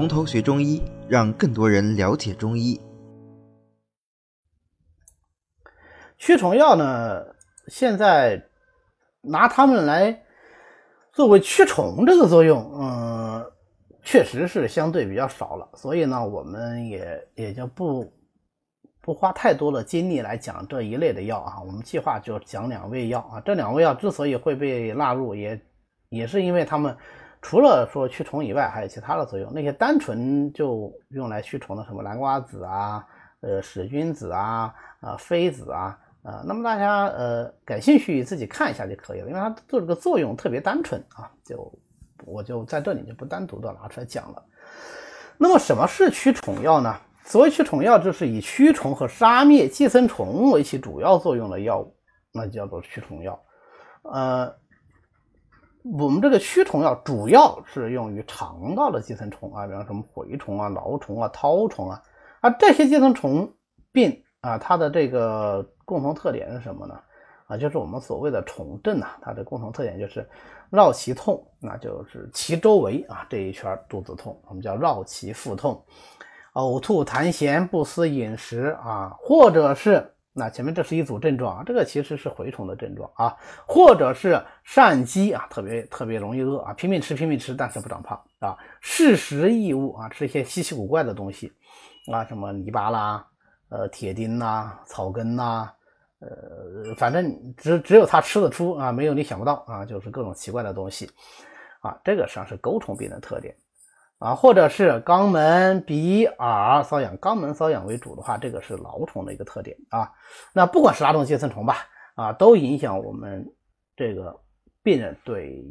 从头学中医，让更多人了解中医。驱虫药呢，现在拿它们来作为驱虫这个作用，嗯，确实是相对比较少了。所以呢，我们也也就不不花太多的精力来讲这一类的药啊。我们计划就讲两味药啊。这两味药之所以会被纳入，也也是因为它们除了说驱虫以外，还有其他的作用。那些单纯就用来驱虫的，什么南瓜子啊、呃使君子啊、啊妃子啊。啊，那么大家呃感兴趣自己看一下就可以了，因为它做这个作用特别单纯啊，就我就在这里就不单独的拿出来讲了。那么什么是驱虫药呢？所谓驱虫药，就是以驱虫和杀灭寄生虫为其主要作用的药物，那叫做驱虫药。呃，我们这个驱虫药主要是用于肠道的寄生虫啊，比方什么蛔虫啊、蛲虫啊、绦虫啊，啊这些寄生虫病啊，它的这个。共同特点是什么呢？啊，就是我们所谓的虫症呐，它的共同特点就是绕脐痛，那就是脐周围啊这一圈肚子痛，我们叫绕脐腹痛，呕吐痰涎不思饮食啊，或者是那前面这是一组症状啊，这个其实是蛔虫的症状啊，或者是疝饥啊，特别特别容易饿啊，拼命吃拼命吃，但是不长胖啊，嗜食异物啊，吃一些稀奇古怪的东西啊，什么泥巴啦，呃铁钉呐，草根呐。呃，反正只只有他吃得出啊，没有你想不到啊，就是各种奇怪的东西啊，这个实际上是钩虫病的特点啊，或者是肛门、鼻、耳瘙痒，肛门瘙痒为主的话，这个是蛲虫的一个特点啊。那不管是哪种寄生虫吧，啊，都影响我们这个病人对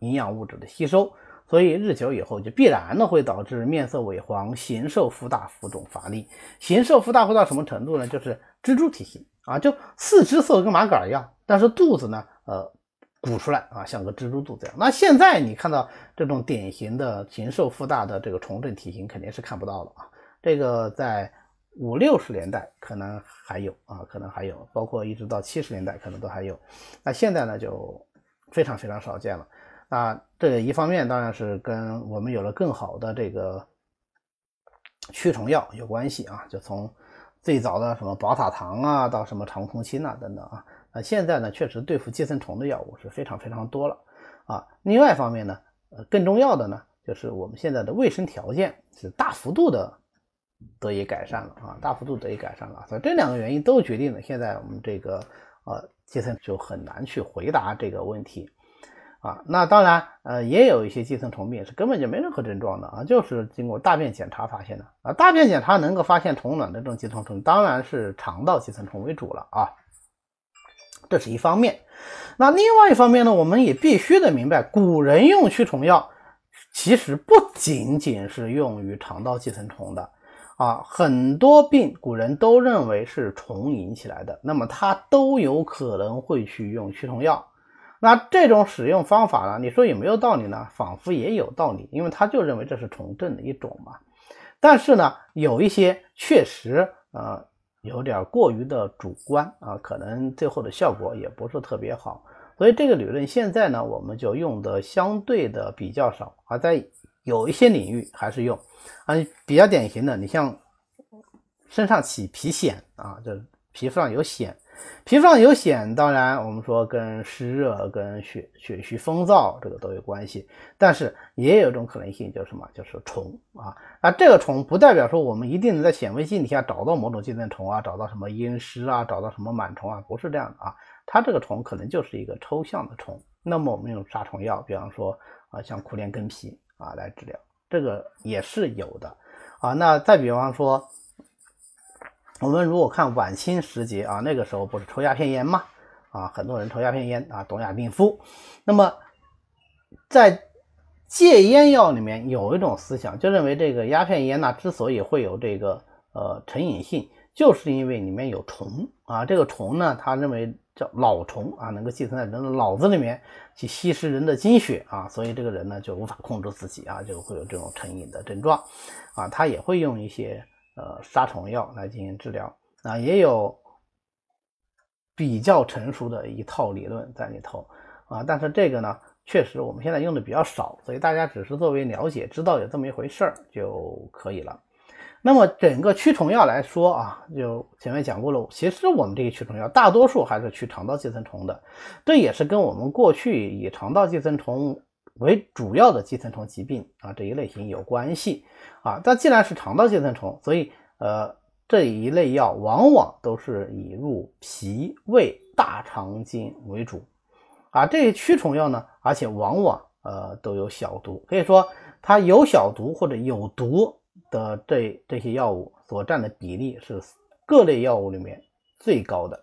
营养物质的吸收。所以日久以后，就必然的会导致面色萎黄、形瘦腹大、浮肿乏力。形瘦腹大会到什么程度呢？就是蜘蛛体型啊，就四肢瘦跟麻杆一样，但是肚子呢，呃，鼓出来啊，像个蜘蛛肚子一样。那现在你看到这种典型的禽兽腹大的这个虫症体型，肯定是看不到了啊。这个在五六十年代可能还有啊，可能还有，包括一直到七十年代可能都还有。那现在呢，就非常非常少见了。啊，这一方面当然是跟我们有了更好的这个驱虫药有关系啊，就从最早的什么宝塔糖啊，到什么长空清啊等等啊，啊现在呢，确实对付寄生虫的药物是非常非常多了啊。另外一方面呢，呃，更重要的呢，就是我们现在的卫生条件是大幅度的得以改善了啊，大幅度得以改善了，所以这两个原因都决定了现在我们这个呃寄生就很难去回答这个问题。啊，那当然，呃，也有一些寄生虫病是根本就没任何症状的啊，就是经过大便检查发现的啊。大便检查能够发现虫卵的这种寄生虫，当然是肠道寄生虫为主了啊。这是一方面。那另外一方面呢，我们也必须得明白，古人用驱虫药，其实不仅仅是用于肠道寄生虫的啊，很多病古人都认为是虫引起来的，那么他都有可能会去用驱虫药。那这种使用方法呢？你说有没有道理呢？仿佛也有道理，因为他就认为这是虫症的一种嘛。但是呢，有一些确实呃有点过于的主观啊，可能最后的效果也不是特别好。所以这个理论现在呢，我们就用的相对的比较少而，在有一些领域还是用啊，比较典型的，你像身上起皮癣啊，就皮肤上有癣。皮肤上有癣，当然我们说跟湿热、跟血血虚风燥这个都有关系，但是也有一种可能性，就是什么？就是虫啊。那这个虫不代表说我们一定能在显微镜底下找到某种寄生虫啊，找到什么阴虱啊，找到什么螨虫啊，不是这样的啊。它这个虫可能就是一个抽象的虫。那么我们用杀虫药，比方说啊，像苦楝根皮啊来治疗，这个也是有的啊。那再比方说。我们如果看晚清时节啊，那个时候不是抽鸦片烟吗？啊，很多人抽鸦片烟啊，东亚病夫。那么在戒烟药里面有一种思想，就认为这个鸦片烟呢，之所以会有这个呃成瘾性，就是因为里面有虫啊。这个虫呢，他认为叫脑虫啊，能够寄生在人的脑子里面去吸食人的精血啊，所以这个人呢就无法控制自己啊，就会有这种成瘾的症状啊。他也会用一些。呃，杀虫药来进行治疗啊，也有比较成熟的一套理论在里头啊，但是这个呢，确实我们现在用的比较少，所以大家只是作为了解，知道有这么一回事儿就可以了。那么整个驱虫药来说啊，就前面讲过了，其实我们这个驱虫药大多数还是驱肠道寄生虫的，这也是跟我们过去以肠道寄生虫为主要的寄生虫疾病啊这一类型有关系啊。但既然是肠道寄生虫，所以呃这一类药往往都是以入脾胃大肠经为主啊。这些驱虫药呢，而且往往呃都有小毒，可以说它有小毒或者有毒。的这这些药物所占的比例是各类药物里面最高的。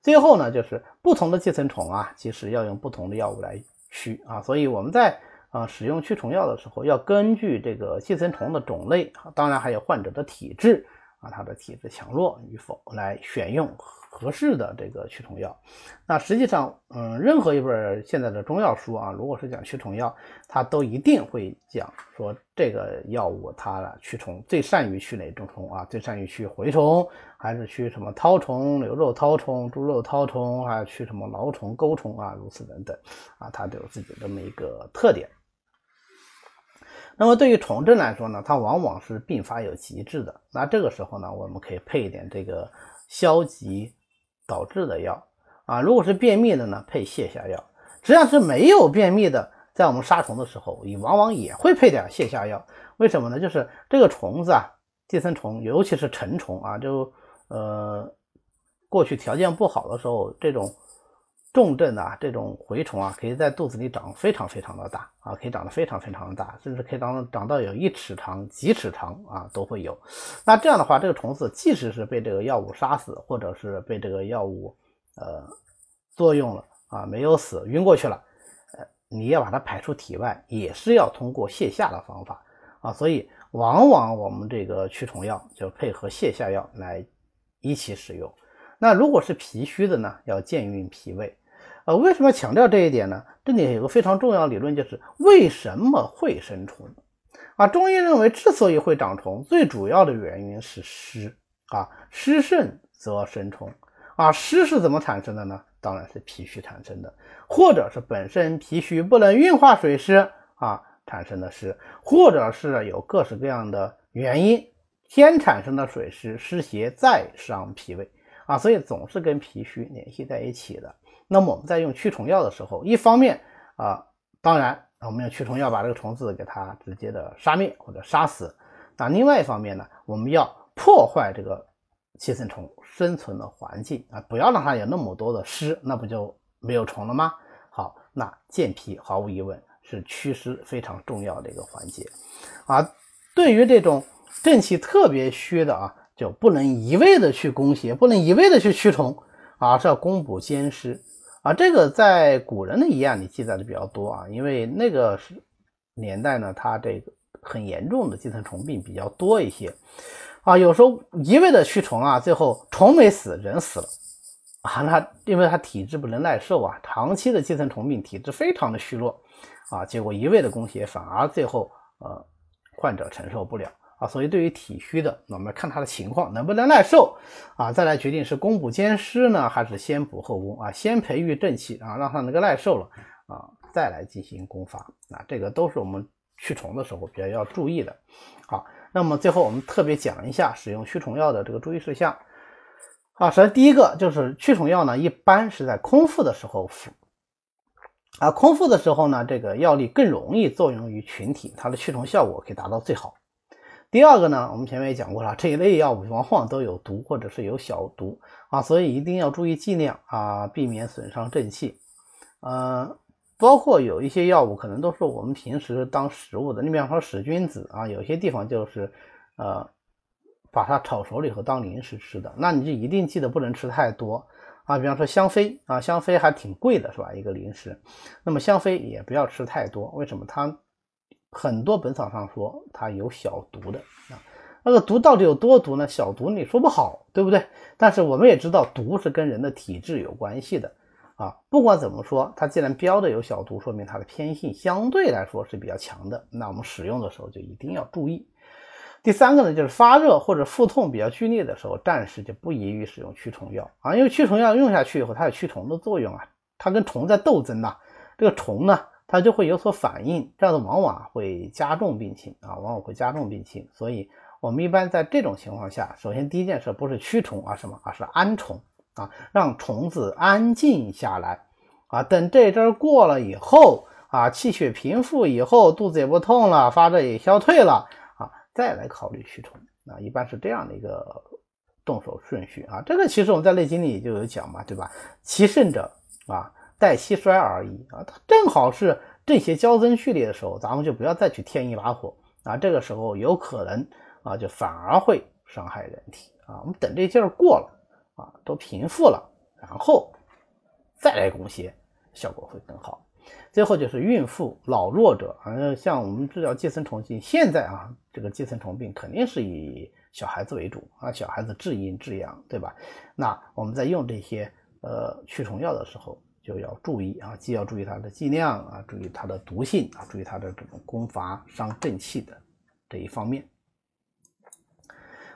最后呢，就是不同的寄生虫啊，其实要用不同的药物来驱啊。所以我们在啊使用驱虫药的时候，要根据这个寄生虫的种类，当然还有患者的体质啊，他的体质强弱与否来选用。合适的这个驱虫药，那实际上，嗯，任何一本现在的中药书啊，如果是讲驱虫药，它都一定会讲说这个药物它驱虫最善于驱哪种虫啊？最善于驱蛔虫，还是驱什么绦虫、牛肉绦虫、猪肉绦虫，还是驱什么蛲虫、钩虫啊？如此等等啊，它都有自己这么一个特点。那么对于虫症来说呢，它往往是并发有急滞的。那这个时候呢，我们可以配一点这个消极。导致的药啊，如果是便秘的呢，配泻下药；实际上是没有便秘的，在我们杀虫的时候，也往往也会配点泻下药。为什么呢？就是这个虫子啊，寄生虫，尤其是成虫啊，就呃，过去条件不好的时候，这种重症啊，这种蛔虫啊，可以在肚子里长非常非常的大啊，可以长得非常非常的大，甚至可以长长到有一尺长、几尺长啊，都会有。那这样的话，这个虫子即使是被这个药物杀死，或者是被这个药物呃作用了啊，没有死，晕过去了，呃，你要把它排出体外，也是要通过泻下的方法啊。所以，往往我们这个驱虫药就配合泻下药来一起使用。那如果是脾虚的呢，要健运脾胃。呃，为什么强调这一点呢？这里有个非常重要的理论，就是为什么会生虫啊？中医认为，之所以会长虫，最主要的原因是湿啊，湿盛则生虫啊。湿是怎么产生的呢？当然是脾虚产生的，或者是本身脾虚不能运化水湿啊产生的湿，或者是有各式各样的原因先产生的水湿湿邪再伤脾胃啊，所以总是跟脾虚联系在一起的。那么我们在用驱虫药的时候，一方面啊，当然我们用驱虫药把这个虫子给它直接的杀灭或者杀死。那另外一方面呢，我们要破坏这个寄生虫生存的环境啊，不要让它有那么多的湿，那不就没有虫了吗？好，那健脾毫无疑问是祛湿非常重要的一个环节啊。对于这种正气特别虚的啊，就不能一味的去攻邪，不能一味的去驱虫啊，是要攻补兼施。啊，这个在古人的医案里记载的比较多啊，因为那个是年代呢，它这个很严重的寄生虫病比较多一些啊，有时候一味的驱虫啊，最后虫没死，人死了啊，那因为他体质不能耐受啊，长期的寄生虫病体质非常的虚弱啊，结果一味的攻邪，反而最后呃患者承受不了。啊，所以对于体虚的，那我们看他的情况能不能耐受啊，再来决定是攻补兼施呢，还是先补后攻啊？先培育正气啊，让他能够耐受了啊，再来进行攻伐啊，这个都是我们驱虫的时候比较要注意的。好，那么最后我们特别讲一下使用驱虫药的这个注意事项啊。首先第一个就是驱虫药呢，一般是在空腹的时候服啊，空腹的时候呢，这个药力更容易作用于群体，它的驱虫效果可以达到最好。第二个呢，我们前面也讲过了，这一类药物往往都有毒或者是有小毒啊，所以一定要注意剂量啊，避免损伤正气。呃，包括有一些药物可能都是我们平时当食物的，你比方说使君子啊，有些地方就是呃把它炒熟了以后当零食吃的，那你就一定记得不能吃太多啊。比方说香妃啊，香妃还挺贵的是吧？一个零食，那么香妃也不要吃太多，为什么？它很多本草上说它有小毒的啊，那个毒到底有多毒呢？小毒你说不好，对不对？但是我们也知道毒是跟人的体质有关系的啊。不管怎么说，它既然标的有小毒，说明它的偏性相对来说是比较强的。那我们使用的时候就一定要注意。第三个呢，就是发热或者腹痛比较剧烈的时候，暂时就不宜于使用驱虫药啊，因为驱虫药用下去以后，它有驱虫的作用啊，它跟虫在斗争呐，这个虫呢。它就会有所反应，这样子往往会加重病情啊，往往会加重病情。所以，我们一般在这种情况下，首先第一件事不是驱虫啊什么，而是安虫啊，让虫子安静下来啊。等这阵过了以后啊，气血平复以后，肚子也不痛了，发热也消退了啊，再来考虑驱虫啊，一般是这样的一个动手顺序啊。这个其实我们在《内经》里就有讲嘛，对吧？其甚者啊。待气衰而已啊，它正好是正邪交增序列的时候，咱们就不要再去添一把火啊。这个时候有可能啊，就反而会伤害人体啊。我们等这劲儿过了啊，都平复了，然后再来攻邪，效果会更好。最后就是孕妇、老弱者啊，像我们治疗寄生虫病，现在啊，这个寄生虫病肯定是以小孩子为主啊，小孩子至阴至阳，对吧？那我们在用这些呃驱虫药的时候。就要注意啊，既要注意它的剂量啊，注意它的毒性啊，注意它的这种攻伐伤正气的这一方面。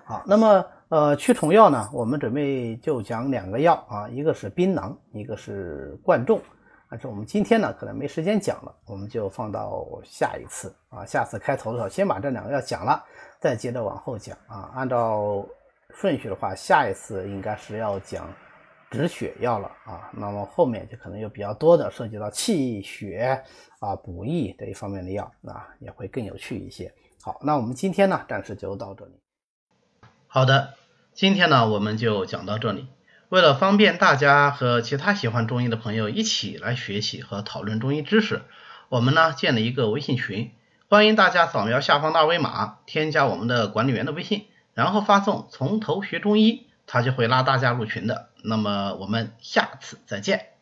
好，那么呃驱虫药呢，我们准备就讲两个药啊，一个是槟榔，一个是贯众。但是我们今天呢可能没时间讲了，我们就放到下一次啊，下次开头的时候先把这两个药讲了，再接着往后讲啊。按照顺序的话，下一次应该是要讲。止血药了啊，那么后面就可能有比较多的涉及到气血啊、补益这一方面的药啊，也会更有趣一些。好，那我们今天呢，暂时就到这里。好的，今天呢，我们就讲到这里。为了方便大家和其他喜欢中医的朋友一起来学习和讨论中医知识，我们呢建了一个微信群，欢迎大家扫描下方的二维码，添加我们的管理员的微信，然后发送“从头学中医”。他就会拉大家入群的，那么我们下次再见。